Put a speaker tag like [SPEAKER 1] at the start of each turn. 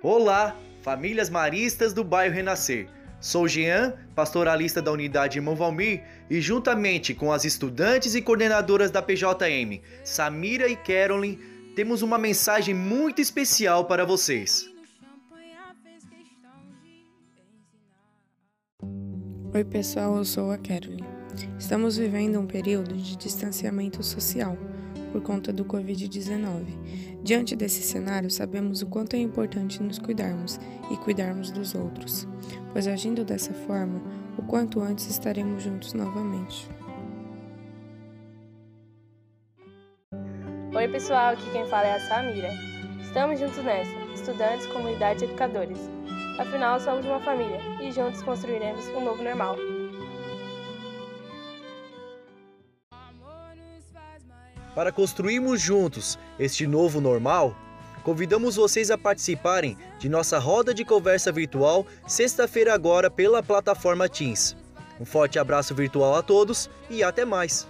[SPEAKER 1] Olá, famílias maristas do bairro Renascer. Sou Jean, pastoralista da unidade Irmão Valmir, e juntamente com as estudantes e coordenadoras da PJM, Samira e Carolyn, temos uma mensagem muito especial para vocês.
[SPEAKER 2] Oi, pessoal, eu sou a Carolyn. Estamos vivendo um período de distanciamento social por conta do Covid-19. Diante desse cenário, sabemos o quanto é importante nos cuidarmos e cuidarmos dos outros, pois agindo dessa forma, o quanto antes estaremos juntos novamente.
[SPEAKER 3] Oi, pessoal, aqui quem fala é a Samira. Estamos juntos nessa, estudantes, comunidade e educadores. Afinal, somos uma família e juntos construiremos um novo normal.
[SPEAKER 1] Para construirmos juntos este novo normal, convidamos vocês a participarem de nossa roda de conversa virtual sexta-feira agora pela plataforma Teams. Um forte abraço virtual a todos e até mais!